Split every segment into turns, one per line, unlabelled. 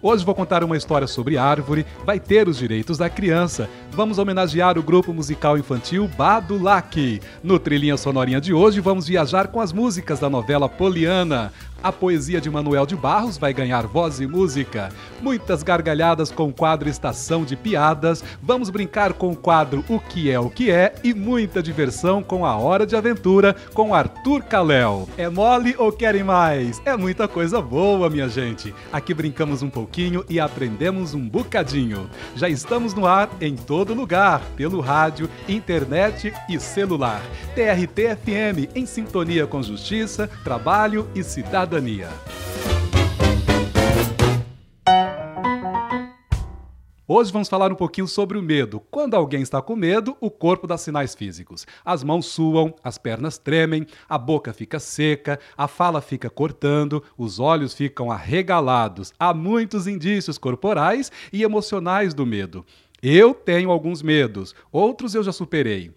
Hoje vou contar uma história sobre árvore, vai ter os direitos da criança. Vamos homenagear o grupo musical infantil Badulac. No Trilhinha Sonorinha de hoje, vamos viajar com as músicas da novela Poliana. A poesia de Manuel de Barros vai ganhar voz e música. Muitas gargalhadas com o quadro Estação de Piadas. Vamos brincar com o quadro O que é o que é e muita diversão com a Hora de Aventura com Arthur Caléu. É mole ou querem mais? É muita coisa boa, minha gente. Aqui brincamos um pouquinho e aprendemos um bocadinho. Já estamos no ar em todo lugar, pelo rádio, internet e celular. TRT FM em sintonia com justiça, trabalho e cidadania. Hoje vamos falar um pouquinho sobre o medo. Quando alguém está com medo, o corpo dá sinais físicos. As mãos suam, as pernas tremem, a boca fica seca, a fala fica cortando, os olhos ficam arregalados. Há muitos indícios corporais e emocionais do medo. Eu tenho alguns medos, outros eu já superei.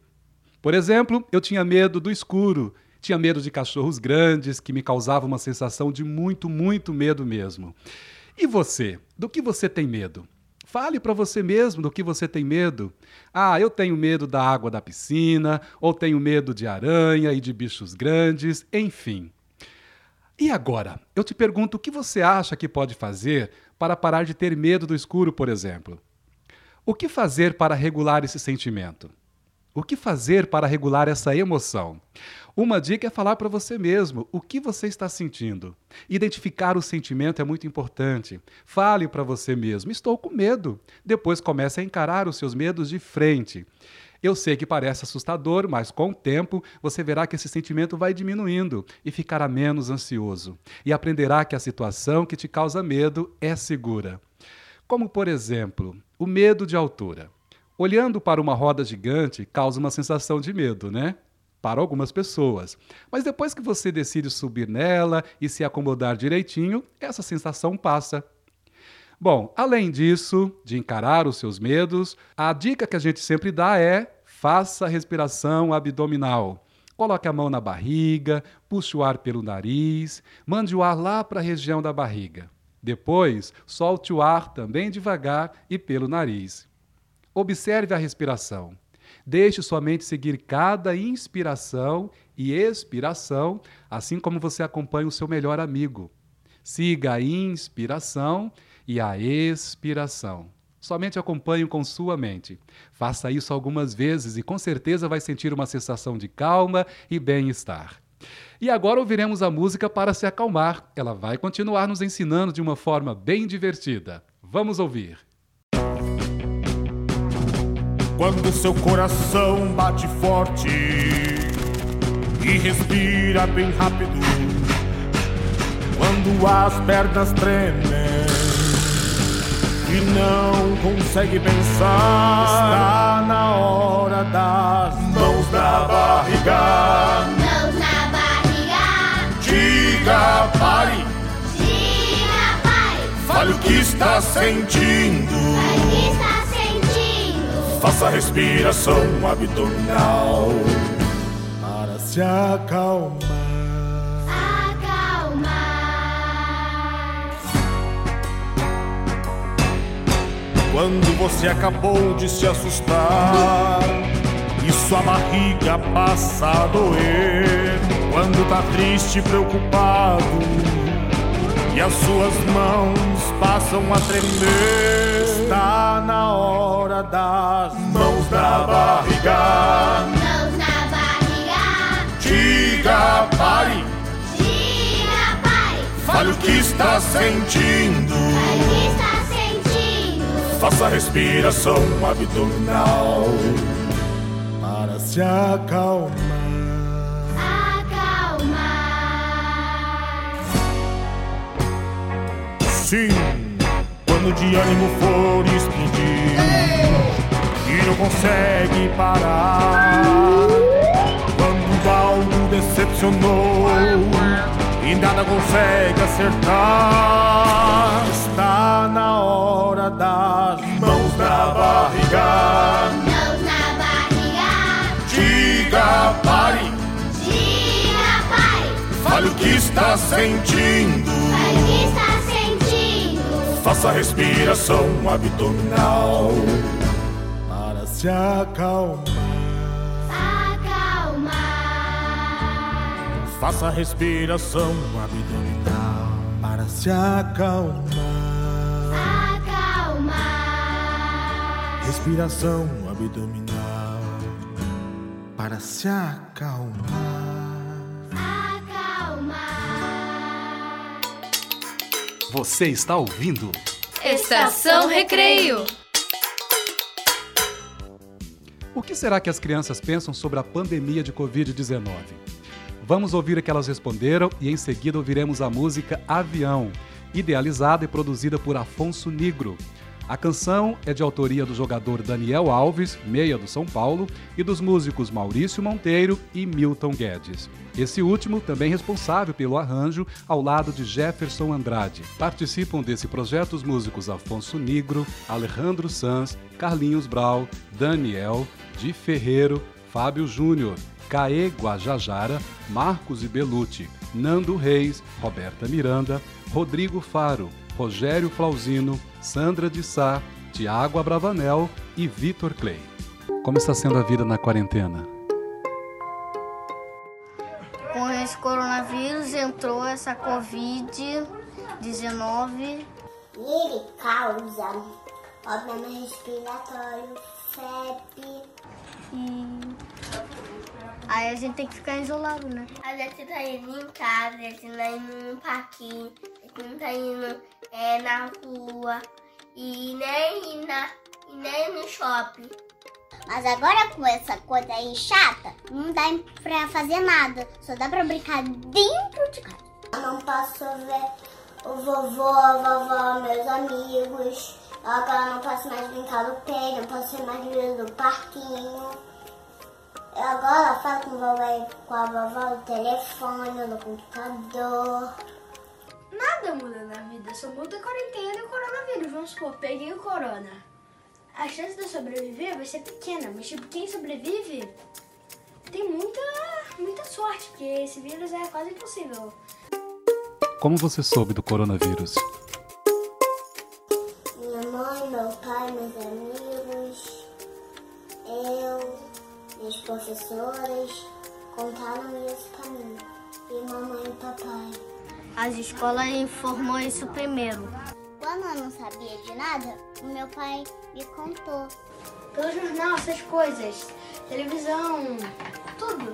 Por exemplo, eu tinha medo do escuro, tinha medo de cachorros grandes, que me causava uma sensação de muito, muito medo mesmo. E você? Do que você tem medo? Fale para você mesmo do que você tem medo. Ah, eu tenho medo da água da piscina, ou tenho medo de aranha e de bichos grandes, enfim. E agora, eu te pergunto o que você acha que pode fazer para parar de ter medo do escuro, por exemplo? O que fazer para regular esse sentimento? O que fazer para regular essa emoção? Uma dica é falar para você mesmo o que você está sentindo. Identificar o sentimento é muito importante. Fale para você mesmo: estou com medo. Depois comece a encarar os seus medos de frente. Eu sei que parece assustador, mas com o tempo você verá que esse sentimento vai diminuindo e ficará menos ansioso. E aprenderá que a situação que te causa medo é segura. Como, por exemplo, o medo de altura. Olhando para uma roda gigante causa uma sensação de medo, né? Para algumas pessoas. Mas depois que você decide subir nela e se acomodar direitinho, essa sensação passa. Bom, além disso, de encarar os seus medos, a dica que a gente sempre dá é: faça respiração abdominal. Coloque a mão na barriga, puxe o ar pelo nariz, mande o ar lá para a região da barriga. Depois, solte o ar também devagar e pelo nariz. Observe a respiração. Deixe sua mente seguir cada inspiração e expiração, assim como você acompanha o seu melhor amigo. Siga a inspiração e a expiração. Somente acompanhe com sua mente. Faça isso algumas vezes e com certeza vai sentir uma sensação de calma e bem-estar. E agora ouviremos a música para se acalmar. Ela vai continuar nos ensinando de uma forma bem divertida. Vamos ouvir.
Quando seu coração bate forte e respira bem rápido, quando as pernas tremem e não consegue pensar, está na hora das mãos na barriga.
Mãos na barriga,
Diga pare,
diga pai,
fale o que está sentindo.
o que está sentindo?
Faça respiração abdominal para se acalmar.
Acalmar.
Quando você acabou de se assustar e sua barriga passa a doer. Quando tá triste e preocupado e as suas mãos passam a tremer. Está na hora das mãos na barriga.
Mãos na barriga,
Diga pare,
diga pai,
Fale o que está sentindo.
O que está sentindo?
Faça respiração abdominal para se. Acalmar. Sim, quando de ânimo for explodir e não consegue parar. Quando algo decepcionou e nada consegue acertar. Está na hora das mãos na barriga.
Mãos na barriga.
Diga pare,
Diga, pai.
fale o que está sentindo.
Pai, o que está
Faça respiração abdominal para se acalmar.
Acalmar.
Faça respiração abdominal para se acalmar.
Acalmar.
Respiração abdominal para se. Acalmar.
Você está ouvindo?
Estação Recreio.
O que será que as crianças pensam sobre a pandemia de Covid-19? Vamos ouvir o que elas responderam e em seguida ouviremos a música Avião, idealizada e produzida por Afonso Nigro. A canção é de autoria do jogador Daniel Alves, meia do São Paulo, e dos músicos Maurício Monteiro e Milton Guedes. Esse último também responsável pelo arranjo ao lado de Jefferson Andrade. Participam desse projeto os músicos Afonso Nigro, Alejandro Sanz, Carlinhos Brau, Daniel, Di Ferreiro, Fábio Júnior, Caê Guajajara, Marcos Ibelucci, Nando Reis, Roberta Miranda, Rodrigo Faro, Rogério Flauzino, Sandra de Sá, Tiago Abravanel e Vitor Clay. Como está sendo a vida na quarentena?
Com esse coronavírus entrou essa Covid-19.
Ele causa problema respiratório, febre.
Aí a gente tem que ficar isolado, né?
A gente tá indo em casa, a gente tá indo no parquinho, a gente não tá indo é, na rua e nem, na, e nem no shopping.
Mas agora com essa coisa aí chata, não dá pra fazer nada. Só dá pra brincar dentro de casa.
Eu não posso ver o vovô, a vovó, meus amigos. Agora eu não posso mais brincar no pé, não posso mais ver no parquinho. Eu agora falo com, e com a vovó no telefone, no computador.
Nada muda na vida, só muda a quarentena e o coronavírus. Vamos supor, peguei o corona. A chance de eu sobreviver vai ser pequena, mas tipo, quem sobrevive tem muita, muita sorte, porque esse vírus é quase impossível.
Como você soube do coronavírus?
Minha mãe, meu pai, meus amigos, eu, meus professores contaram isso pra mim. E mamãe e papai.
As escolas informou isso primeiro.
Quando eu não sabia de nada, o meu pai me contou.
Pelo jornal, essas coisas, televisão, tudo.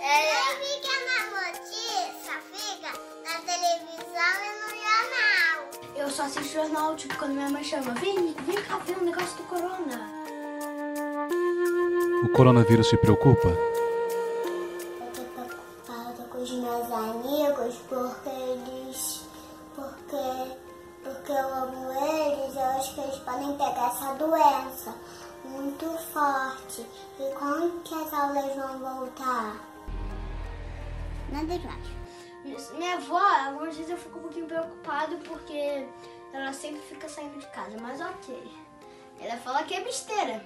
É,
Pequena notícia fica na televisão e no jornal.
Eu só assisto jornal, tipo, quando minha mãe chama, vem, vem cá ver um negócio do corona.
O coronavírus te preocupa?
eu tô preocupada com os meus amigos porque eles. porque. porque eu amo eles, eu acho que eles podem pegar essa doença muito forte. E quando que as aulas vão voltar?
Nada demais.
Minha avó, algumas vezes eu fico um pouquinho preocupado porque ela sempre fica saindo de casa, mas ok. Ela fala que é besteira.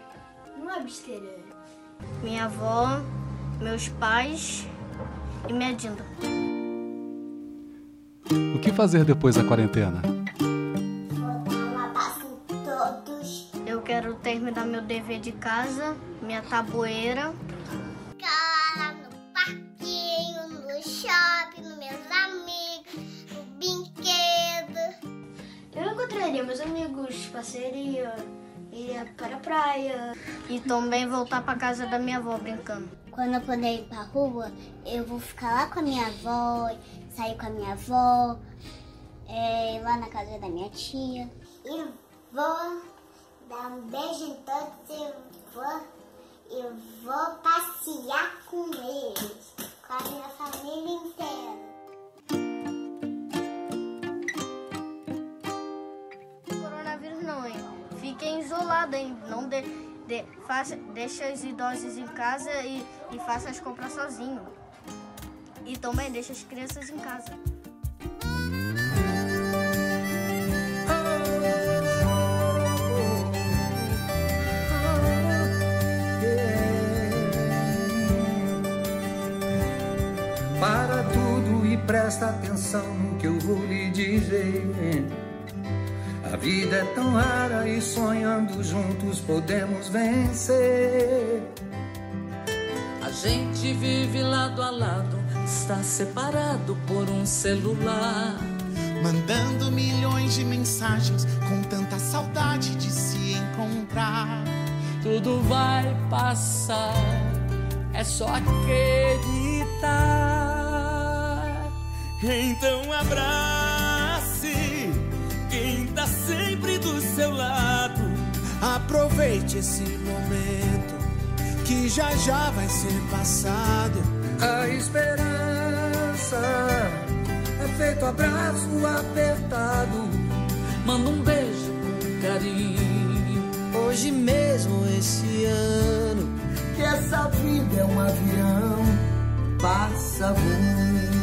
Não é besteira.
Minha avó, meus pais e minha Dinda.
O que fazer depois da quarentena?
Vou dar uma passa em todos.
Eu quero terminar meu dever de casa, minha tabueira.
Ficar lá no parquinho, no shopping, nos meus amigos, no brinquedo.
Eu encontraria meus amigos, passearia, ia para a praia.
E também voltar pra casa da minha avó brincando.
Quando eu puder ir pra rua, eu vou ficar lá com a minha avó, sair com a minha avó É, lá na casa da minha tia.
E vou dar um beijo em todos e vou, e vou passear com eles, com a minha família inteira.
Isolados, hein? Não de, de, faça, deixa os idosos em casa e, e faça as compras sozinho. E também deixa as crianças em casa.
Para tudo e presta atenção no que eu vou lhe dizer. A vida é tão rara e sonhando juntos podemos vencer.
A gente vive lado a lado, está separado por um celular.
Mandando milhões de mensagens com tanta saudade de se encontrar.
Tudo vai passar, é só acreditar.
Então abrace seu lado. Aproveite esse momento que já já vai ser passado.
A esperança é feito abraço apertado.
Manda um beijo com carinho.
Hoje mesmo, esse ano,
Que essa vida é um avião, passa voando.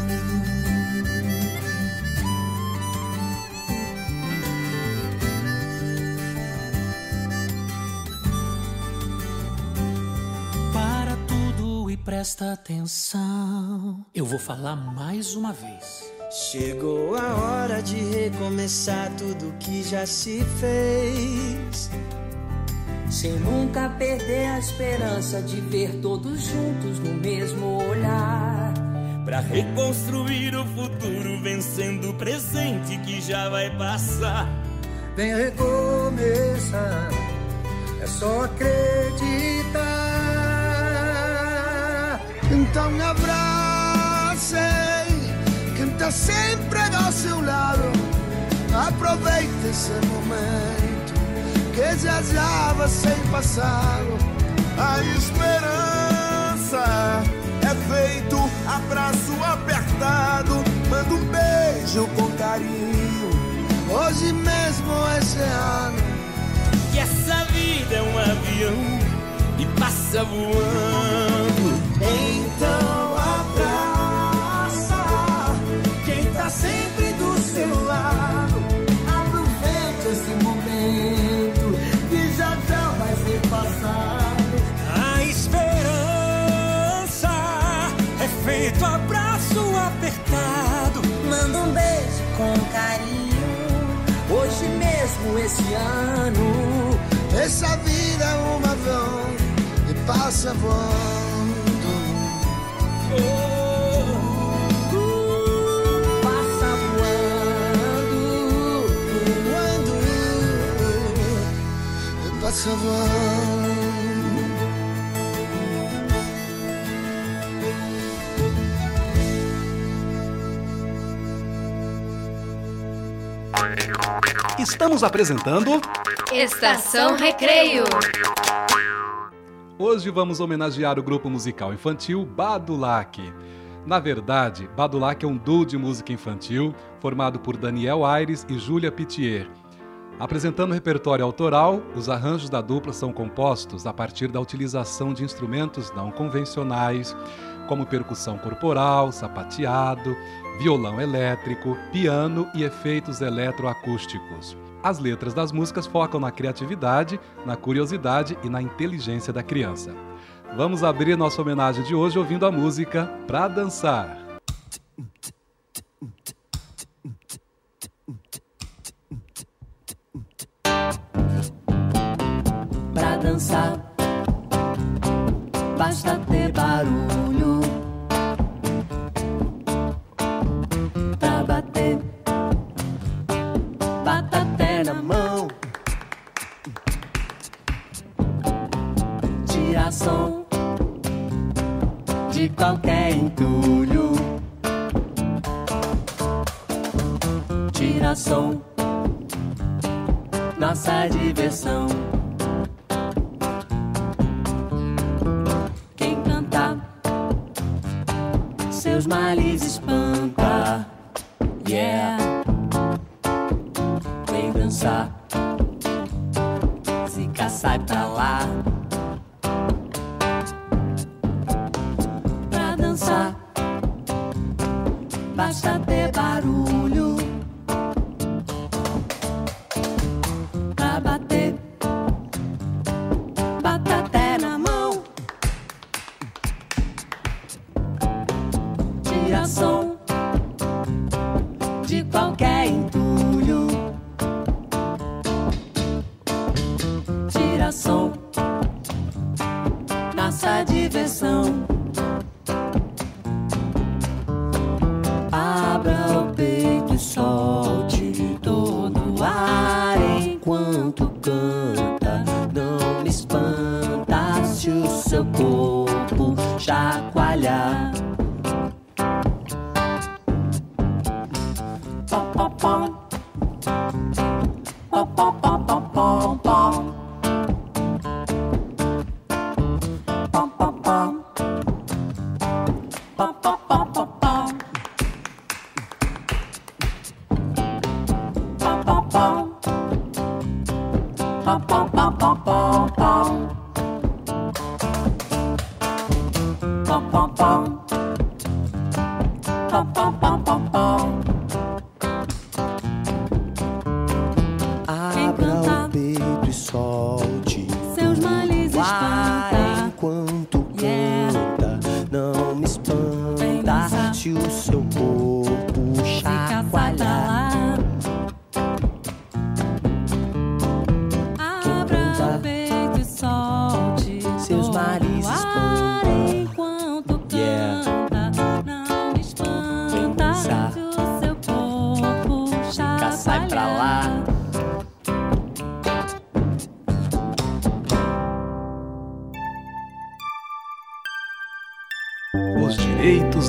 Presta atenção. Eu vou falar mais uma vez.
chegou a hora de recomeçar tudo que já se fez.
Sem nunca perder a esperança de ver todos juntos no mesmo olhar.
Pra reconstruir o futuro, vencendo o presente que já vai passar.
Vem recomeçar, é só acreditar.
Então abrace quem tá sempre ao seu lado. Aproveite esse momento que já já vai ser passado. A esperança é feito abraço apertado. Manda um beijo com carinho. Hoje mesmo esse ano. Que essa vida é um avião e passa voando. Então Essa vida é um avião e passa voando.
passa voando.
Voando passa voando.
Estamos apresentando.
Estação Recreio.
Hoje vamos homenagear o grupo musical infantil Badulac. Na verdade, Badulac é um duo de música infantil formado por Daniel Aires e Júlia Pitier. Apresentando repertório autoral, os arranjos da dupla são compostos a partir da utilização de instrumentos não convencionais, como percussão corporal, sapateado, violão elétrico, piano e efeitos eletroacústicos. As letras das músicas focam na criatividade, na curiosidade e na inteligência da criança. Vamos abrir nossa homenagem de hoje ouvindo a música Pra Dançar.
Dançar, basta ter barulho. Pra bater, bataté na mão. Tira som de qualquer entulho. Tira som, nossa diversão. Seus males espanta. Yeah, vem dançar, se sai pra lá. Pra dançar, basta ter barulho.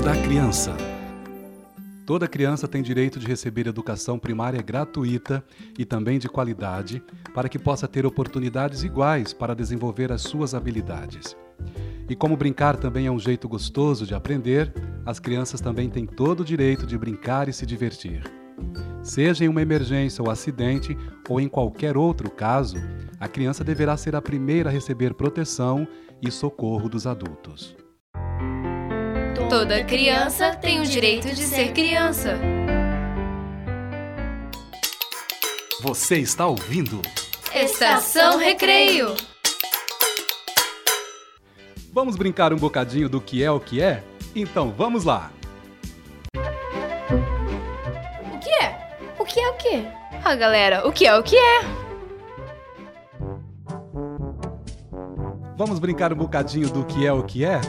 Da criança. Toda criança tem direito de receber educação primária gratuita e também de qualidade, para que possa ter oportunidades iguais para desenvolver as suas habilidades. E como brincar também é um jeito gostoso de aprender, as crianças também têm todo o direito de brincar e se divertir. Seja em uma emergência ou acidente, ou em qualquer outro caso, a criança deverá ser a primeira a receber proteção e socorro dos adultos.
Toda criança tem o direito de ser criança.
Você está ouvindo?
Estação Recreio.
Vamos brincar um bocadinho do que é o que é? Então vamos lá!
O que é? O que é o que? Ah, galera, o que é o que é?
Vamos brincar um bocadinho do que é o que é?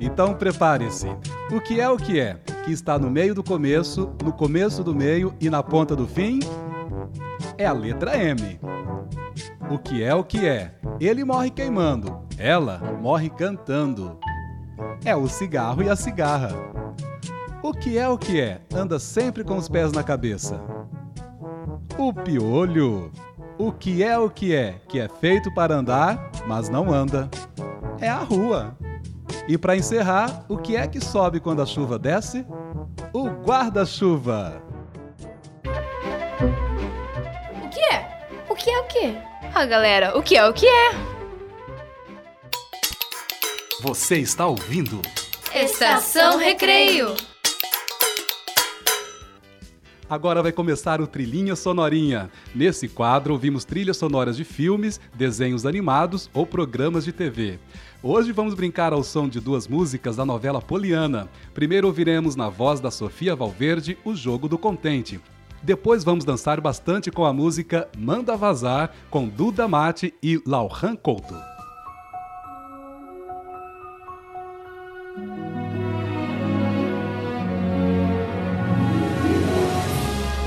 Então prepare-se. O que é o que é? Que está no meio do começo, no começo do meio e na ponta do fim? É a letra M. O que é o que é? Ele morre queimando, ela morre cantando. É o cigarro e a cigarra. O que é o que é? Anda sempre com os pés na cabeça. O piolho. O que é o que é? Que é feito para andar, mas não anda. É a rua. E para encerrar, o que é que sobe quando a chuva desce? O guarda-chuva.
O que é? O que é o que? Ah, galera, o que é o que é?
Você está ouvindo?
Estação Recreio.
Agora vai começar o Trilhinha Sonorinha. Nesse quadro, ouvimos trilhas sonoras de filmes, desenhos animados ou programas de TV. Hoje vamos brincar ao som de duas músicas da novela Poliana. Primeiro ouviremos na voz da Sofia Valverde o Jogo do Contente. Depois vamos dançar bastante com a música Manda Vazar com Duda Mate e Lauran Couto.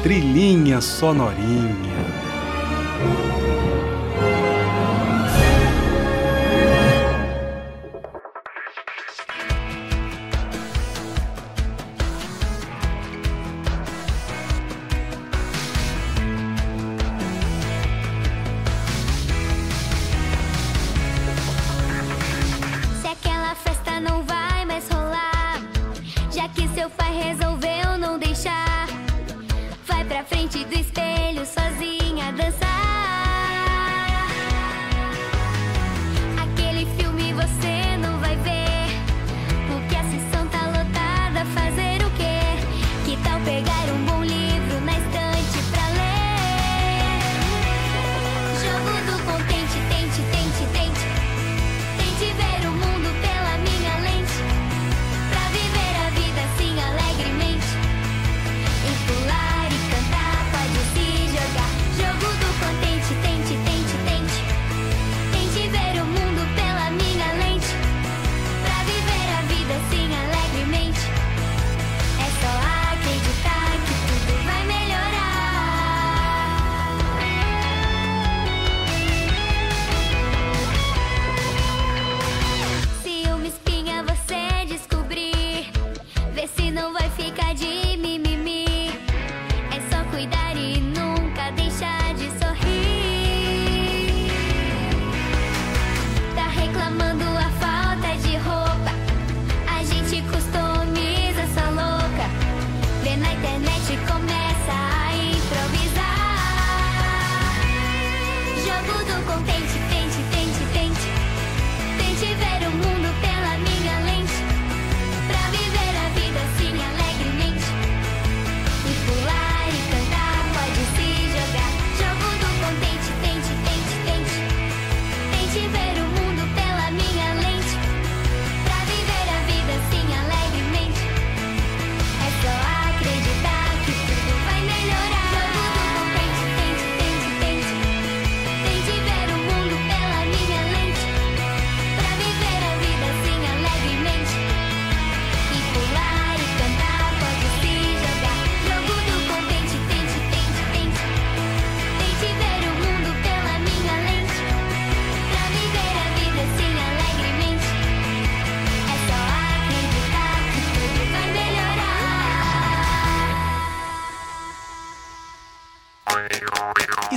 Trilhinha sonorinha.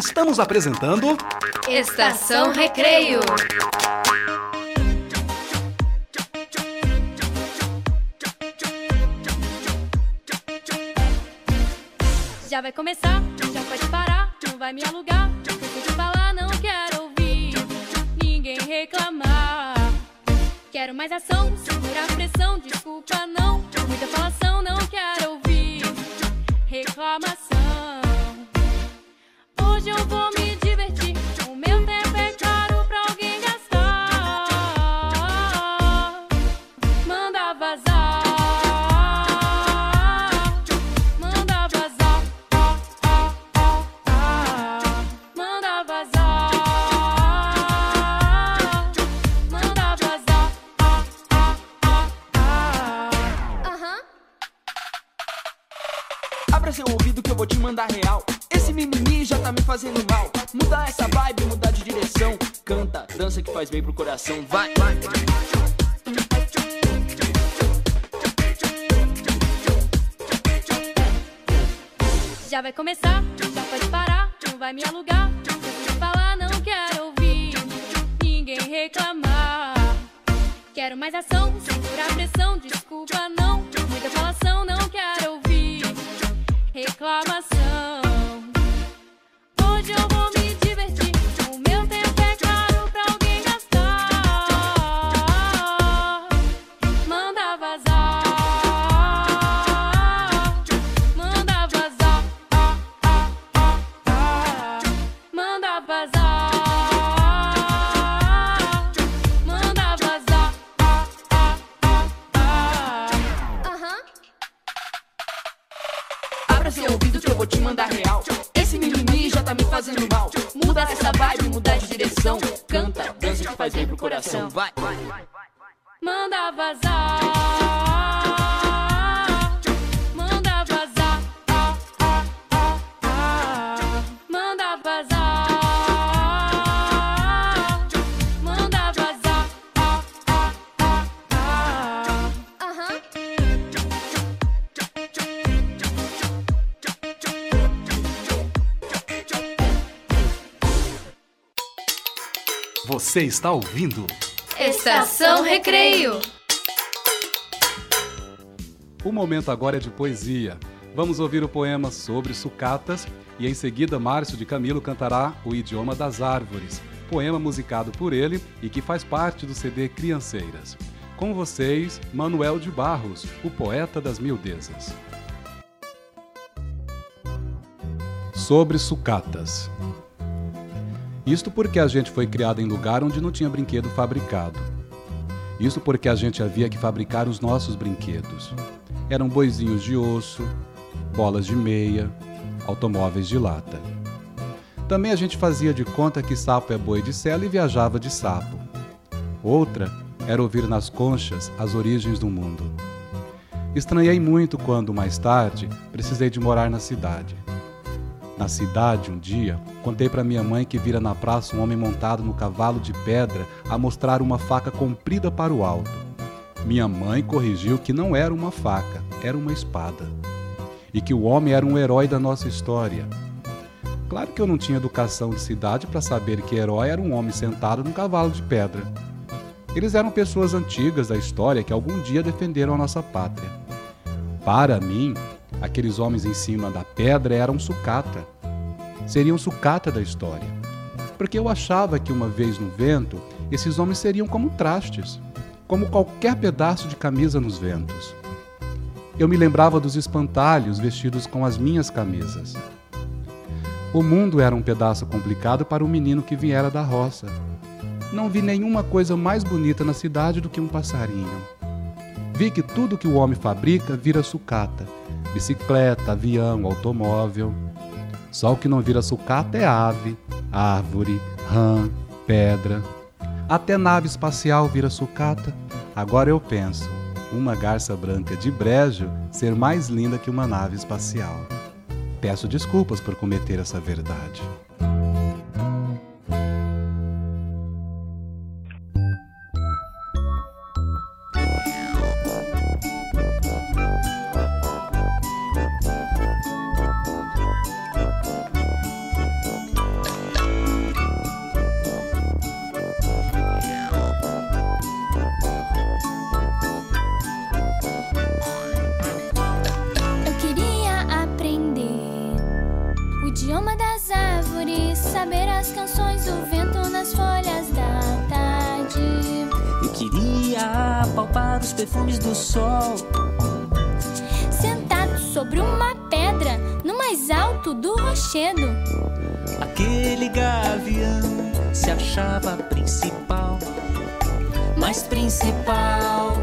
Estamos apresentando.
Estação Recreio.
Já vai começar, já pode parar, não vai me alugar. Cansei falar, não quero ouvir ninguém reclamar. Quero mais ação, segura a pressão, desculpa não. Muita falação, não quero ouvir reclamação. Hoje eu vou me divertir. O meu tempo é caro pra alguém gastar. Manda vazar. Manda vazar. Manda vazar. Manda vazar. Ah, ah, ah, ah.
Aham.
Abra seu ouvido que eu vou te mandar real mimimi já tá me fazendo mal. Mudar essa vibe, mudar de direção. Canta, dança que faz bem pro coração. Vai, vai, vai.
Já vai começar, já pode parar, não vai me alugar. Se falar, não quero ouvir ninguém reclamar. Quero mais ação, segurar a pressão, desculpa não. Muita falação, não quero ouvir reclamação. your
home.
Você está ouvindo?
Estação Recreio.
O momento agora é de poesia. Vamos ouvir o poema sobre sucatas e em seguida Márcio de Camilo cantará O Idioma das Árvores, poema musicado por ele e que faz parte do CD Crianceiras. Com vocês, Manuel de Barros, o poeta das miudezas. Sobre sucatas. Isto porque a gente foi criado em lugar onde não tinha brinquedo fabricado. Isso porque a gente havia que fabricar os nossos brinquedos. Eram boizinhos de osso, bolas de meia, automóveis de lata. Também a gente fazia de conta que sapo é boi de sela e viajava de sapo. Outra era ouvir nas conchas as origens do mundo. Estranhei muito quando, mais tarde, precisei de morar na cidade. Na cidade, um dia, contei para minha mãe que vira na praça um homem montado no cavalo de pedra a mostrar uma faca comprida para o alto. Minha mãe corrigiu que não era uma faca, era uma espada. E que o homem era um herói da nossa história. Claro que eu não tinha educação de cidade para saber que herói era um homem sentado num cavalo de pedra. Eles eram pessoas antigas da história que algum dia defenderam a nossa pátria. Para mim, aqueles homens em cima da pedra eram sucata. Seriam sucata da história. Porque eu achava que uma vez no vento, esses homens seriam como trastes, como qualquer pedaço de camisa nos ventos. Eu me lembrava dos espantalhos vestidos com as minhas camisas. O mundo era um pedaço complicado para um menino que viera da roça. Não vi nenhuma coisa mais bonita na cidade do que um passarinho. Vi que tudo que o homem fabrica vira sucata bicicleta, avião, automóvel. Só o que não vira sucata é ave, árvore, rã, pedra. Até nave espacial vira sucata. Agora eu penso, uma garça branca de brejo ser mais linda que uma nave espacial. Peço desculpas por cometer essa verdade.
Os perfumes do sol.
Sentado sobre uma pedra, no mais alto do rochedo.
Aquele gavião se achava principal, mais principal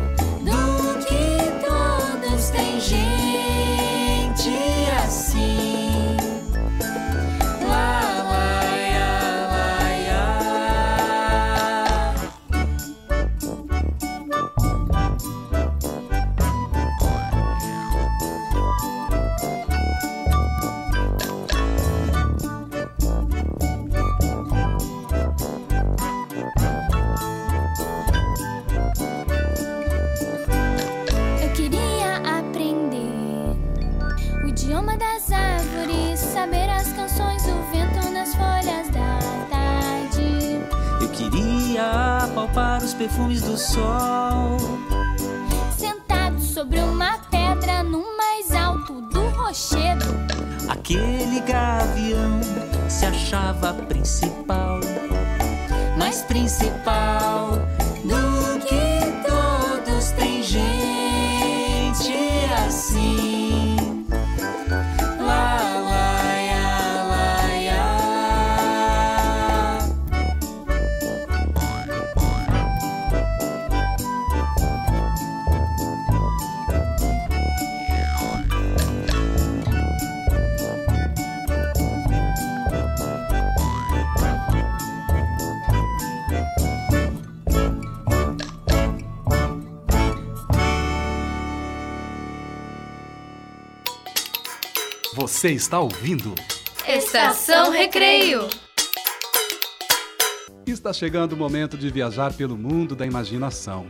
Você está ouvindo?
Estação Recreio.
Está chegando o momento de viajar pelo mundo da imaginação.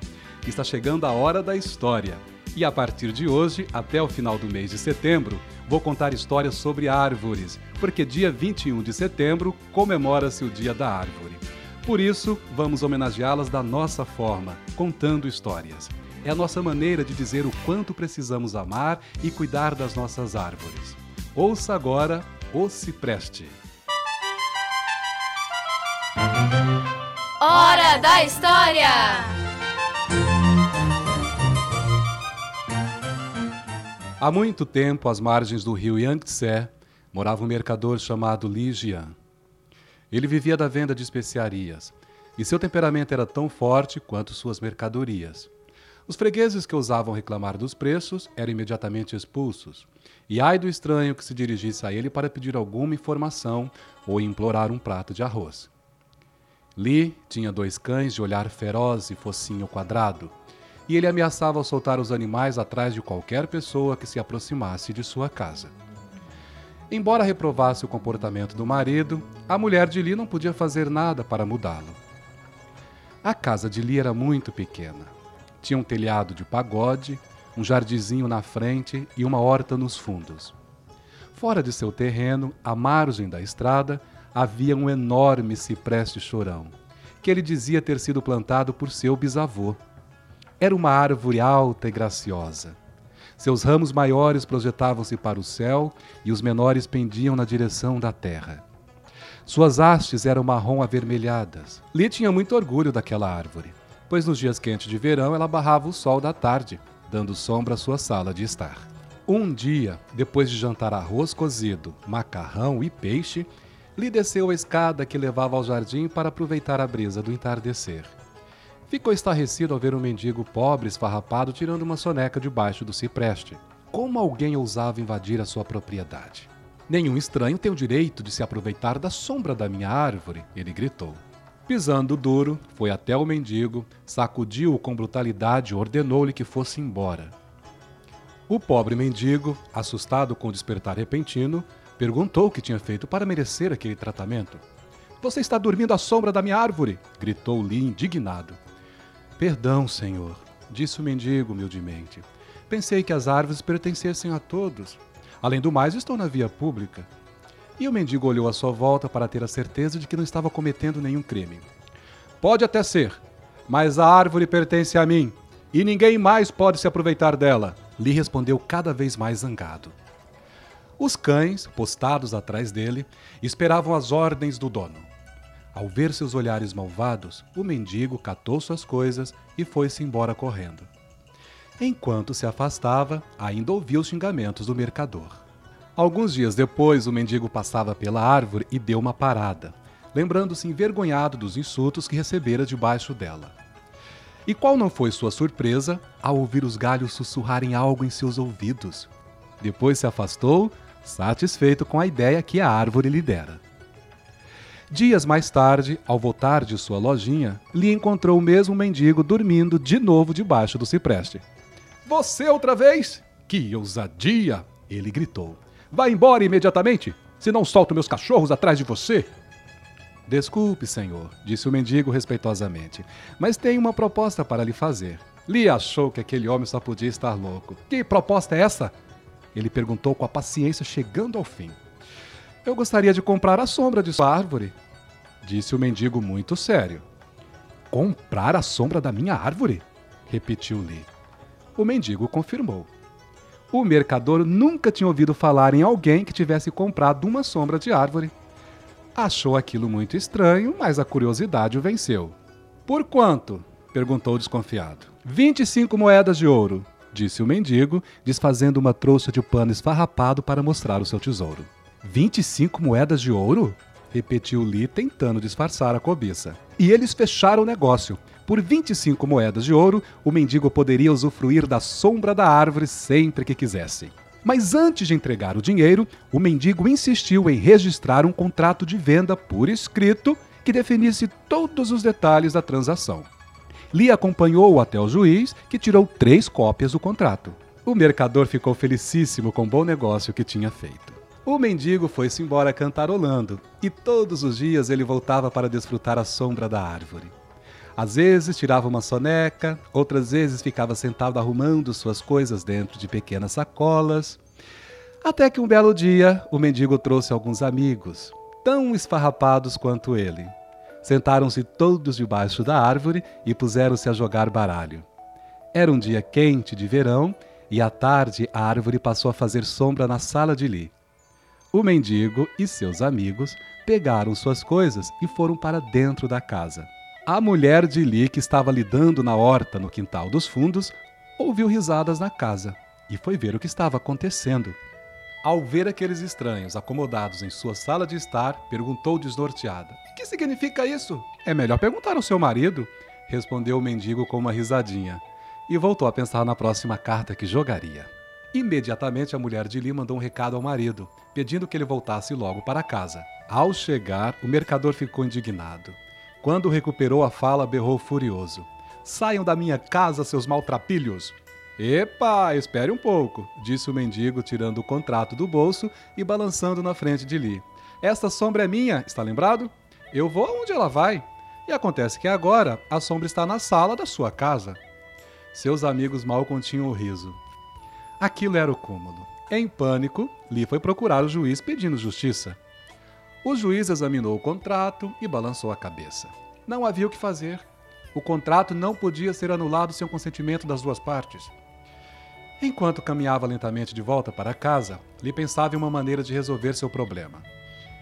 Está chegando a hora da história. E a partir de hoje, até o final do mês de setembro, vou contar histórias sobre árvores, porque dia 21 de setembro comemora-se o Dia da Árvore. Por isso, vamos homenageá-las da nossa forma, contando histórias. é a nossa maneira de dizer o quanto precisamos amar e cuidar das nossas árvores. Ouça agora o Cipreste.
Hora da História!
Há muito tempo, às margens do rio Yangtze, morava um mercador chamado Li Jian. Ele vivia da venda de especiarias, e seu temperamento era tão forte quanto suas mercadorias. Os fregueses que ousavam reclamar dos preços eram imediatamente expulsos, e ai do estranho que se dirigisse a ele para pedir alguma informação ou implorar um prato de arroz. Li tinha dois cães de olhar feroz e focinho quadrado, e ele ameaçava soltar os animais atrás de qualquer pessoa que se aproximasse de sua casa. Embora reprovasse o comportamento do marido, a mulher de Li não podia fazer nada para mudá-lo. A casa de Li era muito pequena. Tinha um telhado de pagode, um jardizinho na frente e uma horta nos fundos. Fora de seu terreno, à margem da estrada, havia um enorme cipreste chorão, que ele dizia ter sido plantado por seu bisavô. Era uma árvore alta e graciosa. Seus ramos maiores projetavam-se para o céu e os menores pendiam na direção da terra. Suas hastes eram marrom avermelhadas. Lee tinha muito orgulho daquela árvore, pois nos dias quentes de verão ela barrava o sol da tarde, dando sombra à sua sala de estar. Um dia, depois de jantar arroz cozido, macarrão e peixe, Lee desceu a escada que levava ao jardim para aproveitar a brisa do entardecer. Ficou estarrecido ao ver um mendigo pobre esfarrapado tirando uma soneca debaixo do cipreste. Como alguém ousava invadir a sua propriedade? Nenhum estranho tem o direito de se aproveitar da sombra da minha árvore, ele gritou. Pisando duro, foi até o mendigo, sacudiu-o com brutalidade e ordenou-lhe que fosse embora. O pobre mendigo, assustado com o despertar repentino, perguntou o que tinha feito para merecer aquele tratamento. Você está dormindo à sombra da minha árvore! gritou Lee indignado. Perdão, senhor, disse o mendigo humildemente. Pensei que as árvores pertencessem a todos. Além do mais, estou na via pública. E o mendigo olhou à sua volta para ter a certeza de que não estava cometendo nenhum crime. Pode até ser, mas a árvore pertence a mim e ninguém mais pode se aproveitar dela, lhe respondeu cada vez mais zangado. Os cães, postados atrás dele, esperavam as ordens do dono. Ao ver seus olhares malvados, o mendigo catou suas coisas e foi-se embora correndo. Enquanto se afastava, ainda ouvia os xingamentos do mercador. Alguns dias depois, o mendigo passava pela árvore e deu uma parada, lembrando-se envergonhado dos insultos que recebera debaixo dela. E qual não foi sua surpresa ao ouvir os galhos sussurrarem algo em seus ouvidos? Depois se afastou, satisfeito com a ideia que a árvore lhe dera. Dias mais tarde, ao voltar de sua lojinha, lhe encontrou o mesmo mendigo dormindo de novo debaixo do cipreste. Você outra vez? Que ousadia! Ele gritou. Vá embora imediatamente, se não solto meus cachorros atrás de você. Desculpe, senhor, disse o mendigo respeitosamente, mas tenho uma proposta para lhe fazer. Lee achou que aquele homem só podia estar louco. Que proposta é essa? Ele perguntou com a paciência chegando ao fim. Eu gostaria de comprar a sombra de sua árvore, disse o mendigo muito sério. Comprar a sombra da minha árvore? repetiu Lee. O mendigo confirmou. O mercador nunca tinha ouvido falar em alguém que tivesse comprado uma sombra de árvore. Achou aquilo muito estranho, mas a curiosidade o venceu. Por quanto? perguntou desconfiado. Vinte e cinco moedas de ouro, disse o mendigo, desfazendo uma trouxa de pano esfarrapado para mostrar o seu tesouro. Vinte e cinco moedas de ouro? repetiu Lee, tentando disfarçar a cobiça. E eles fecharam o negócio. Por 25 moedas de ouro, o mendigo poderia usufruir da sombra da árvore sempre que quisesse. Mas antes de entregar o dinheiro, o mendigo insistiu em registrar um contrato de venda por escrito que definisse todos os detalhes da transação. Lee acompanhou-o até o juiz, que tirou três cópias do contrato. O mercador ficou felicíssimo com o bom negócio que tinha feito. O mendigo foi-se embora cantarolando, e todos os dias ele voltava para desfrutar a sombra da árvore. Às vezes tirava uma soneca, outras vezes ficava sentado arrumando suas coisas dentro de pequenas sacolas. Até que um belo dia o mendigo trouxe alguns amigos, tão esfarrapados quanto ele. Sentaram-se todos debaixo da árvore e puseram-se a jogar baralho. Era um dia quente de verão e à tarde a árvore passou a fazer sombra na sala de Li. O mendigo e seus amigos pegaram suas coisas e foram para dentro da casa. A mulher de Li, que estava lidando na horta no quintal dos fundos, ouviu risadas na casa e foi ver o que estava acontecendo. Ao ver aqueles estranhos acomodados em sua sala de estar, perguntou desnorteada: O que significa isso? É melhor perguntar ao seu marido, respondeu o mendigo com uma risadinha e voltou a pensar na próxima carta que jogaria. Imediatamente a mulher de Li mandou um recado ao marido, pedindo que ele voltasse logo para casa. Ao chegar, o mercador ficou indignado. Quando recuperou a fala, berrou furioso: Saiam da minha casa, seus maltrapilhos! Epa, espere um pouco, disse o mendigo, tirando o contrato do bolso e balançando na frente de Li. Esta sombra é minha, está lembrado? Eu vou aonde ela vai. E acontece que agora a sombra está na sala da sua casa. Seus amigos mal continham o riso. Aquilo era o cúmulo. Em pânico, Li foi procurar o juiz pedindo justiça. O juiz examinou o contrato e balançou a cabeça. Não havia o que fazer. O contrato não podia ser anulado sem o consentimento das duas partes. Enquanto caminhava lentamente de volta para casa, Li pensava em uma maneira de resolver seu problema.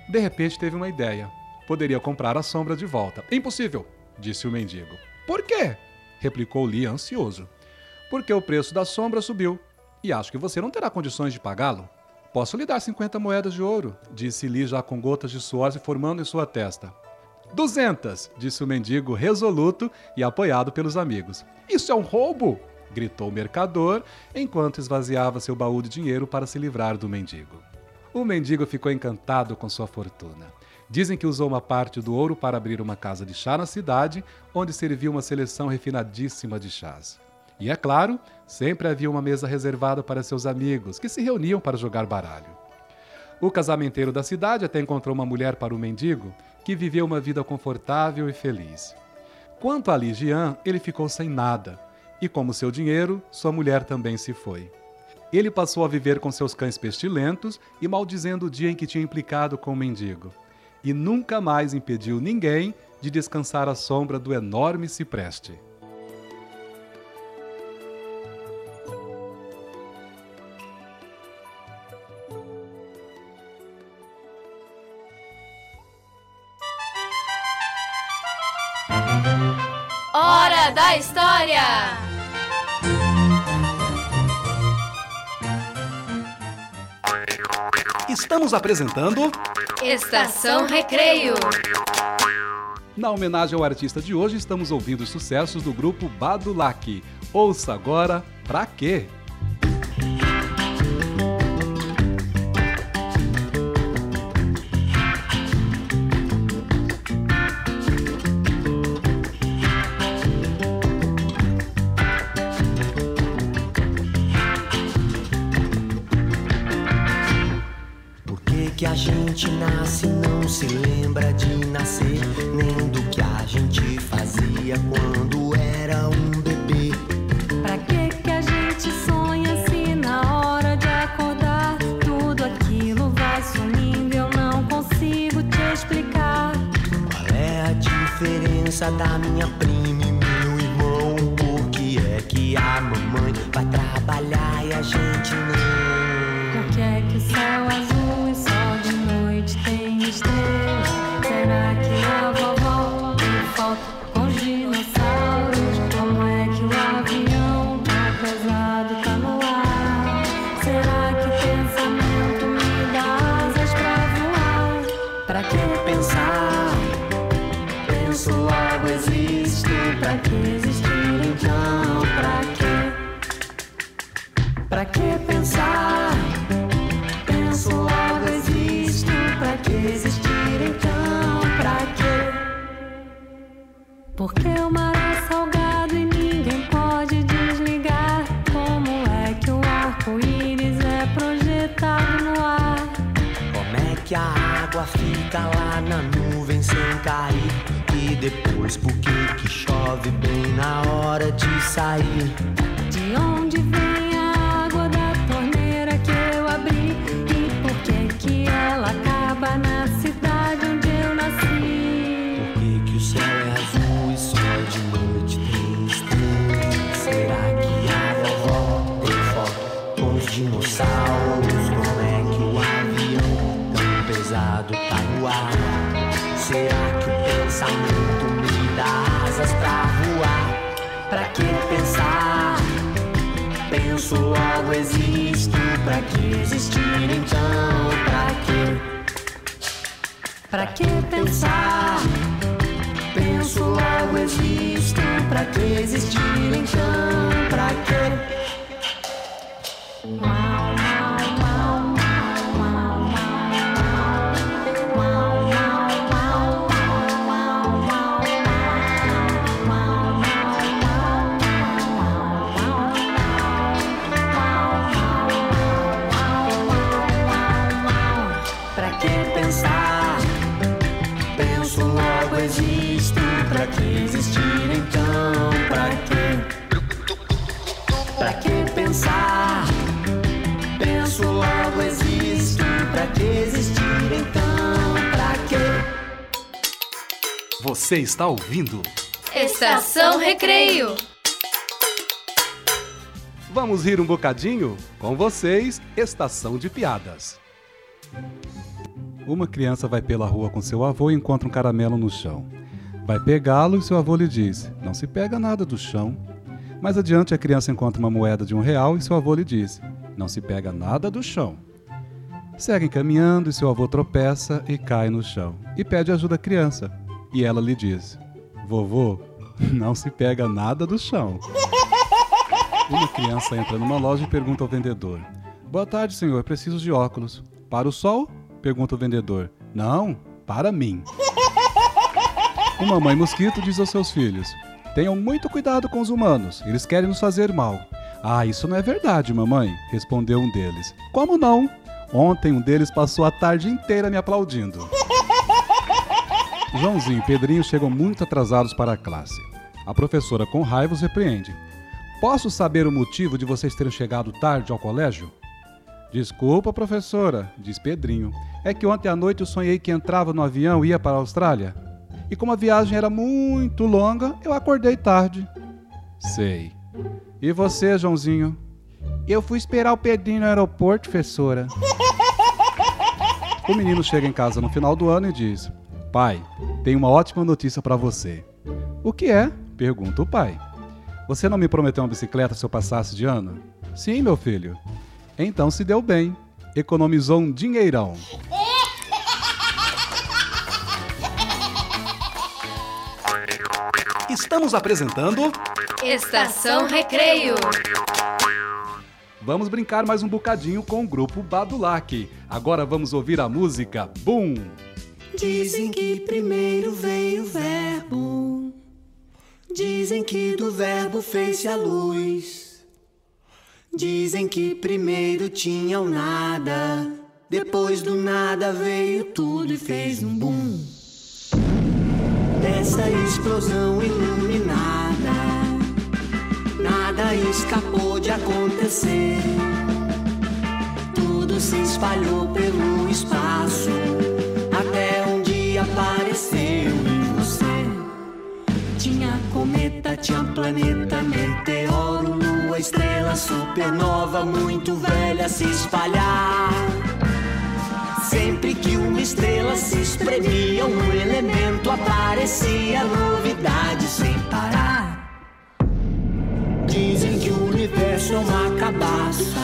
De repente teve uma ideia. Poderia comprar a sombra de volta. Impossível, disse o mendigo. Por quê? replicou Li ansioso. Porque o preço da sombra subiu e acho que você não terá condições de pagá-lo. Posso lhe dar 50 moedas de ouro, disse Li já com gotas de suor se formando em sua testa. Duzentas, disse o mendigo resoluto e apoiado pelos amigos. Isso é um roubo! gritou o mercador enquanto esvaziava seu baú de dinheiro para se livrar do mendigo. O mendigo ficou encantado com sua fortuna. Dizem que usou uma parte do ouro para abrir uma casa de chá na cidade, onde servia uma seleção refinadíssima de chás. E é claro, sempre havia uma mesa reservada para seus amigos, que se reuniam para jogar baralho. O casamenteiro da cidade até encontrou uma mulher para o mendigo, que viveu uma vida confortável e feliz. Quanto a Ligian, ele ficou sem nada, e como seu dinheiro, sua mulher também se foi. Ele passou a viver com seus cães pestilentos e maldizendo o dia em que tinha implicado com o mendigo. E nunca mais impediu ninguém de descansar à sombra do enorme cipreste.
Da História!
Estamos apresentando
Estação Recreio.
Na homenagem ao artista de hoje, estamos ouvindo os sucessos do grupo Badulac. Ouça agora Pra Quê?
Que a água fica lá na nuvem sem cair? E depois por que que chove bem na hora de sair?
De onde vem que
o pensamento me dá asas pra voar? Pra que pensar? Penso, logo existo. Pra que existir então? Pra que? Pra que pensar? Penso, logo existo. Pra que existir então? Pra que?
Você está ouvindo?
Estação Recreio.
Vamos rir um bocadinho? Com vocês, Estação de Piadas. Uma criança vai pela rua com seu avô e encontra um caramelo no chão. Vai pegá-lo e seu avô lhe diz: Não se pega nada do chão. Mais adiante, a criança encontra uma moeda de um real e seu avô lhe diz: Não se pega nada do chão. Seguem caminhando e seu avô tropeça e cai no chão e pede ajuda à criança. E ela lhe diz: Vovô, não se pega nada do chão. Uma criança entra numa loja e pergunta ao vendedor: Boa tarde, senhor, preciso de óculos. Para o sol? Pergunta o vendedor. Não, para mim. Uma mãe mosquito diz aos seus filhos: Tenham muito cuidado com os humanos, eles querem nos fazer mal. Ah, isso não é verdade, mamãe, respondeu um deles. Como não? Ontem um deles passou a tarde inteira me aplaudindo. Joãozinho e Pedrinho chegam muito atrasados para a classe. A professora, com raiva, os repreende. Posso saber o motivo de vocês terem chegado tarde ao colégio? Desculpa, professora, diz Pedrinho. É que ontem à noite eu sonhei que entrava no avião e ia para a Austrália. E como a viagem era muito longa, eu acordei tarde. Sei. E você, Joãozinho? Eu fui esperar o Pedrinho no aeroporto, professora. O menino chega em casa no final do ano e diz: Pai, tenho uma ótima notícia para você. O que é? pergunta o pai. Você não me prometeu uma bicicleta se eu passasse de ano? Sim, meu filho. Então se deu bem. Economizou um dinheirão. Estamos apresentando.
Estação Recreio.
Vamos brincar mais um bocadinho com o grupo Badulac. Agora vamos ouvir a música Boom.
Dizem que primeiro veio o verbo. Dizem que do verbo fez-se a luz. Dizem que primeiro tinha o nada. Depois do nada veio tudo e fez um boom. Dessa explosão iluminada, nada escapou de acontecer. Tudo se espalhou pelo espaço, Tinha cometa, tinha planeta, meteoro, lua, estrela, supernova, muito velha se espalhar. Sempre que uma estrela se espremia, um elemento aparecia, novidade sem parar. Dizem que o universo é uma cabaça,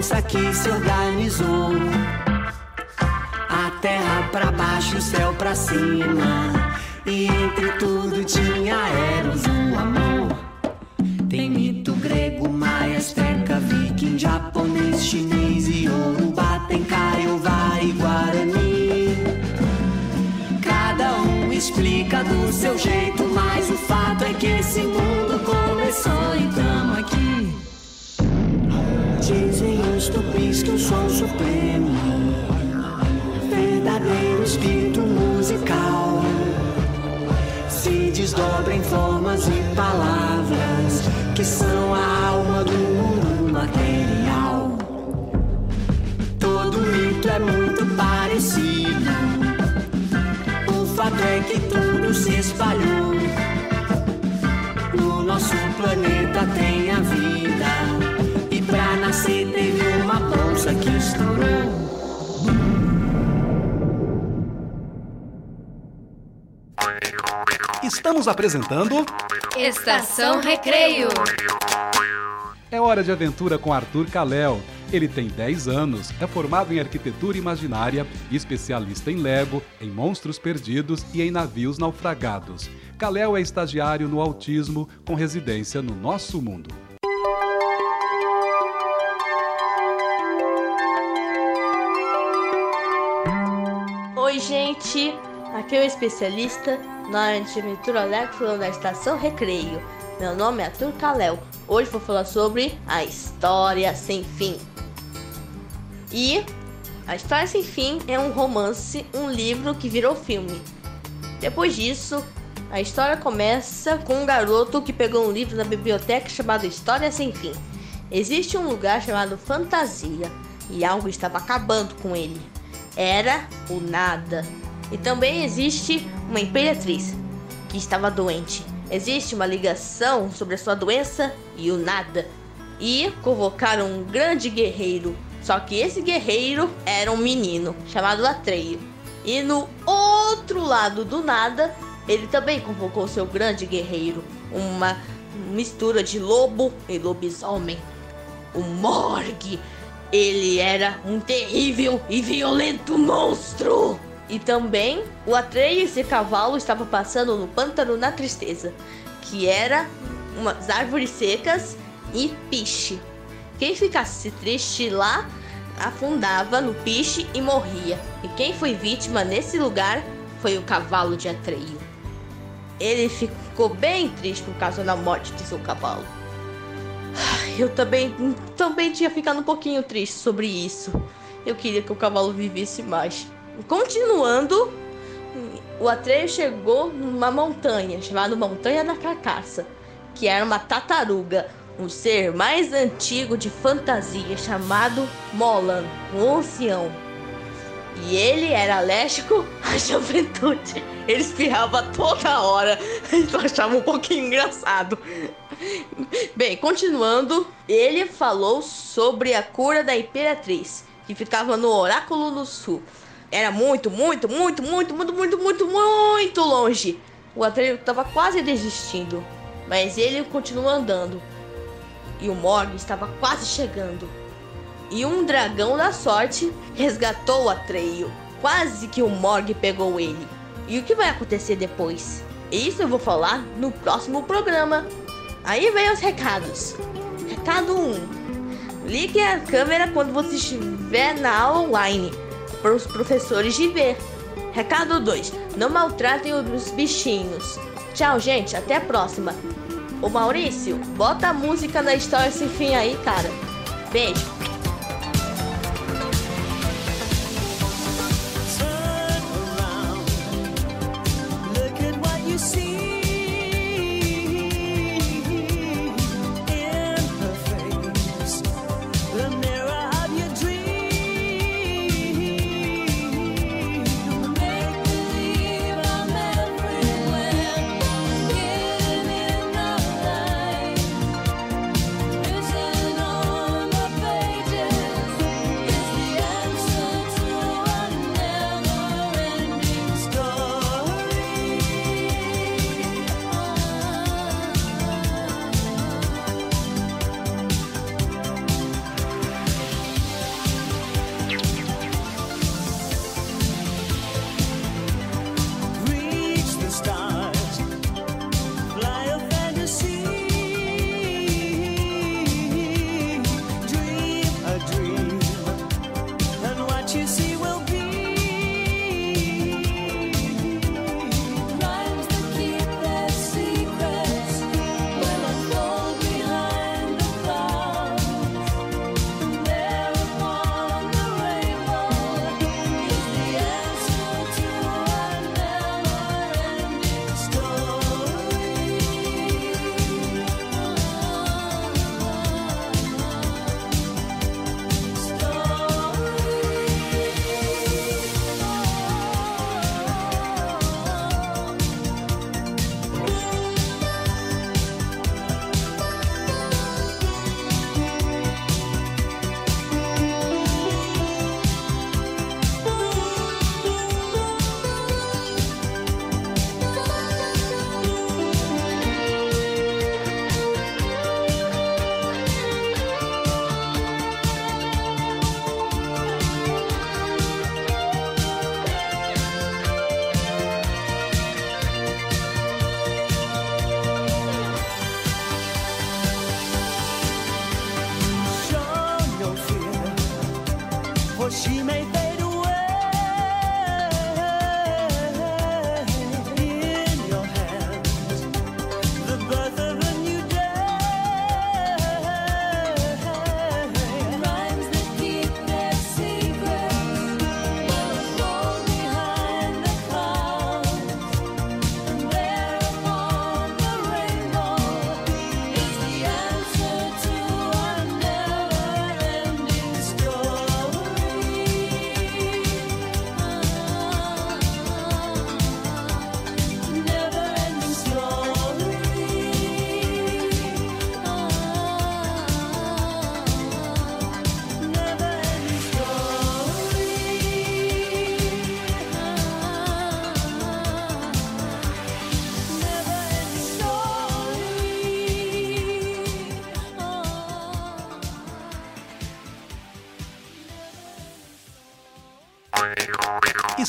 bagunça que se organizou. A terra pra baixo, o céu pra cima. E entre tudo tinha Eros, o amor. Tem mito grego, maia, azteca, viking, japonês, chinês e Yorubá. Tem Kaiowá e Guarani. Cada um explica do seu jeito, mas o fato é que esse mundo começou e tamo aqui. Dizem os tupis que o som supremo, verdadeiro espírito musical, se desdobra em formas e palavras que são a alma do mundo material. Todo mito é muito parecido. O fato é que tudo se espalhou. No nosso planeta tem a vida. Uma bolsa que estourou.
Estamos apresentando
Estação Recreio.
É hora de aventura com Arthur Kalel. Ele tem 10 anos, é formado em arquitetura imaginária, especialista em Lego, em monstros perdidos e em navios naufragados. Kalel é estagiário no autismo, com residência no nosso mundo.
Gente! Aqui é o especialista na aventura falando da Estação Recreio. Meu nome é Arthur Kalel. Hoje vou falar sobre a História Sem Fim. E a História Sem Fim é um romance, um livro que virou filme. Depois disso, a história começa com um garoto que pegou um livro na biblioteca chamado História Sem Fim. Existe um lugar chamado Fantasia e algo estava acabando com ele. Era o nada. E também existe uma imperatriz que estava doente. Existe uma ligação sobre a sua doença e o nada. E convocaram um grande guerreiro. Só que esse guerreiro era um menino chamado Atreio. E no outro lado do nada, ele também convocou seu grande guerreiro. Uma mistura de lobo e lobisomem. O Morg. Ele era um terrível e violento monstro. E também o Atreio e esse cavalo estavam passando no pântano na tristeza, que era umas árvores secas e piche. Quem ficasse triste lá afundava no piche e morria. E quem foi vítima nesse lugar foi o cavalo de Atreio. Ele ficou bem triste por causa da morte de seu cavalo. Eu também, também tinha ficado um pouquinho triste sobre isso. Eu queria que o cavalo vivesse mais. Continuando, o Atreio chegou numa montanha chamada Montanha da Carcaça, que era uma tartaruga, um ser mais antigo de fantasia chamado Molan, um ancião. E ele era alérgico à juventude. Ele espirrava toda hora. Eu achava um pouquinho engraçado. Bem, continuando, ele falou sobre a cura da Imperatriz, que ficava no Oráculo do Sul. Era muito, muito, muito, muito, muito, muito, muito, muito longe. O Atreio estava quase desistindo, mas ele continuou andando. E o Morg estava quase chegando. E um dragão da sorte resgatou o Atreio. Quase que o Morg pegou ele. E o que vai acontecer depois? Isso eu vou falar no próximo programa. Aí vem os recados. Recado 1. Ligue a câmera quando você estiver na aula online para os professores de ver. Recado 2. Não maltratem os bichinhos. Tchau, gente. Até a próxima. Ô Maurício, bota a música da história sem fim aí, cara. Beijo.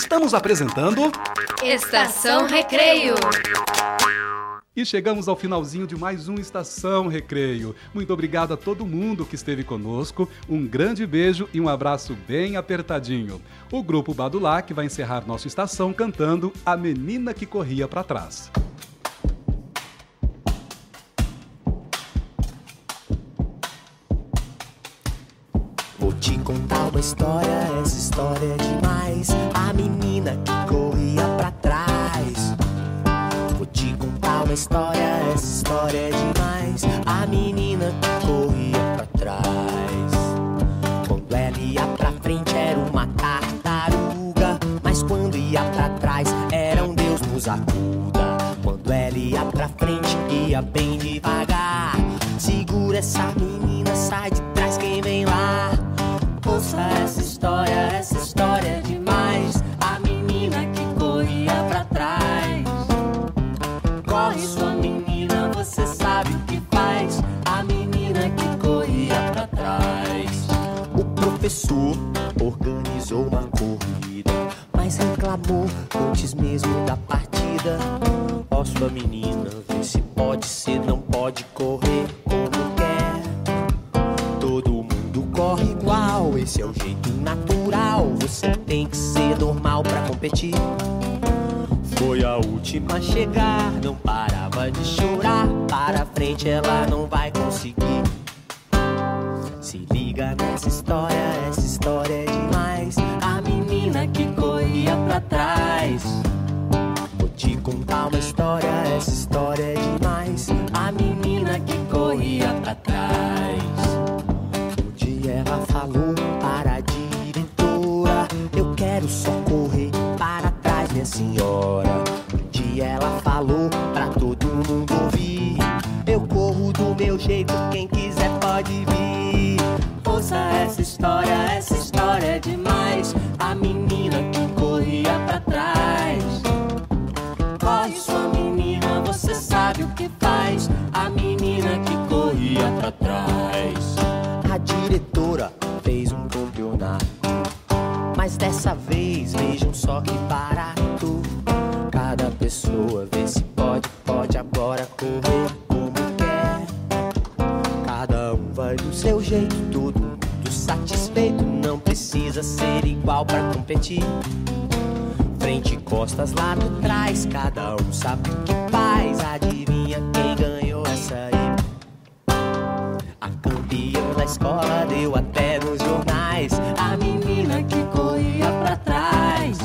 Estamos apresentando
Estação Recreio.
e chegamos ao finalzinho de mais um Estação Recreio. Muito obrigado a todo mundo que esteve conosco. Um grande beijo e um abraço bem apertadinho. O grupo Badulac vai encerrar nossa estação cantando A Menina que Corria para Trás.
História, essa história é demais. A menina que corria pra trás. Vou te contar uma história, essa história é demais. A menina que corria pra trás. Quando ela ia pra frente era uma tartaruga. Mas quando ia pra trás era um Deus nos acuda. Quando ela ia pra frente ia bem devagar. Segura essa menina, sai de trás quem vem lá. Ouça essa história, essa história é demais. A menina que corria pra trás. Corre, sua menina, você sabe o que faz. A menina que corria pra trás. O professor organizou uma corrida, mas reclamou antes mesmo da partida. Ó, sua menina, vê se pode ser, não pode correr como quer. Todo mundo corre esse é o jeito natural. Você tem que ser normal pra competir. Foi a última a chegar, não parava de chorar. Para frente ela não vai conseguir. Se liga nessa história, essa história é demais. A menina que corria pra trás. Vou te contar uma história, essa história é demais. A menina que corria pra trás. Um dia ela falou senhora. Um dia ela falou pra todo mundo ouvir: Eu corro do meu jeito, quem quiser pode vir. Ouça essa história, essa história é demais. A menina que corria pra trás. Corre, sua menina, você sabe o que faz. A menina que corria pra trás. A diretora fez um campeonato. Mas dessa vez, vejam só que barato. Precisa ser igual pra competir. Frente costas, lado trás, cada um sabe o que faz. Adivinha quem ganhou essa aí? A campeã da escola deu até nos jornais. A menina que corria pra trás.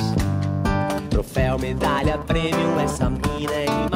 Troféu, medalha, prêmio, essa mina é demais.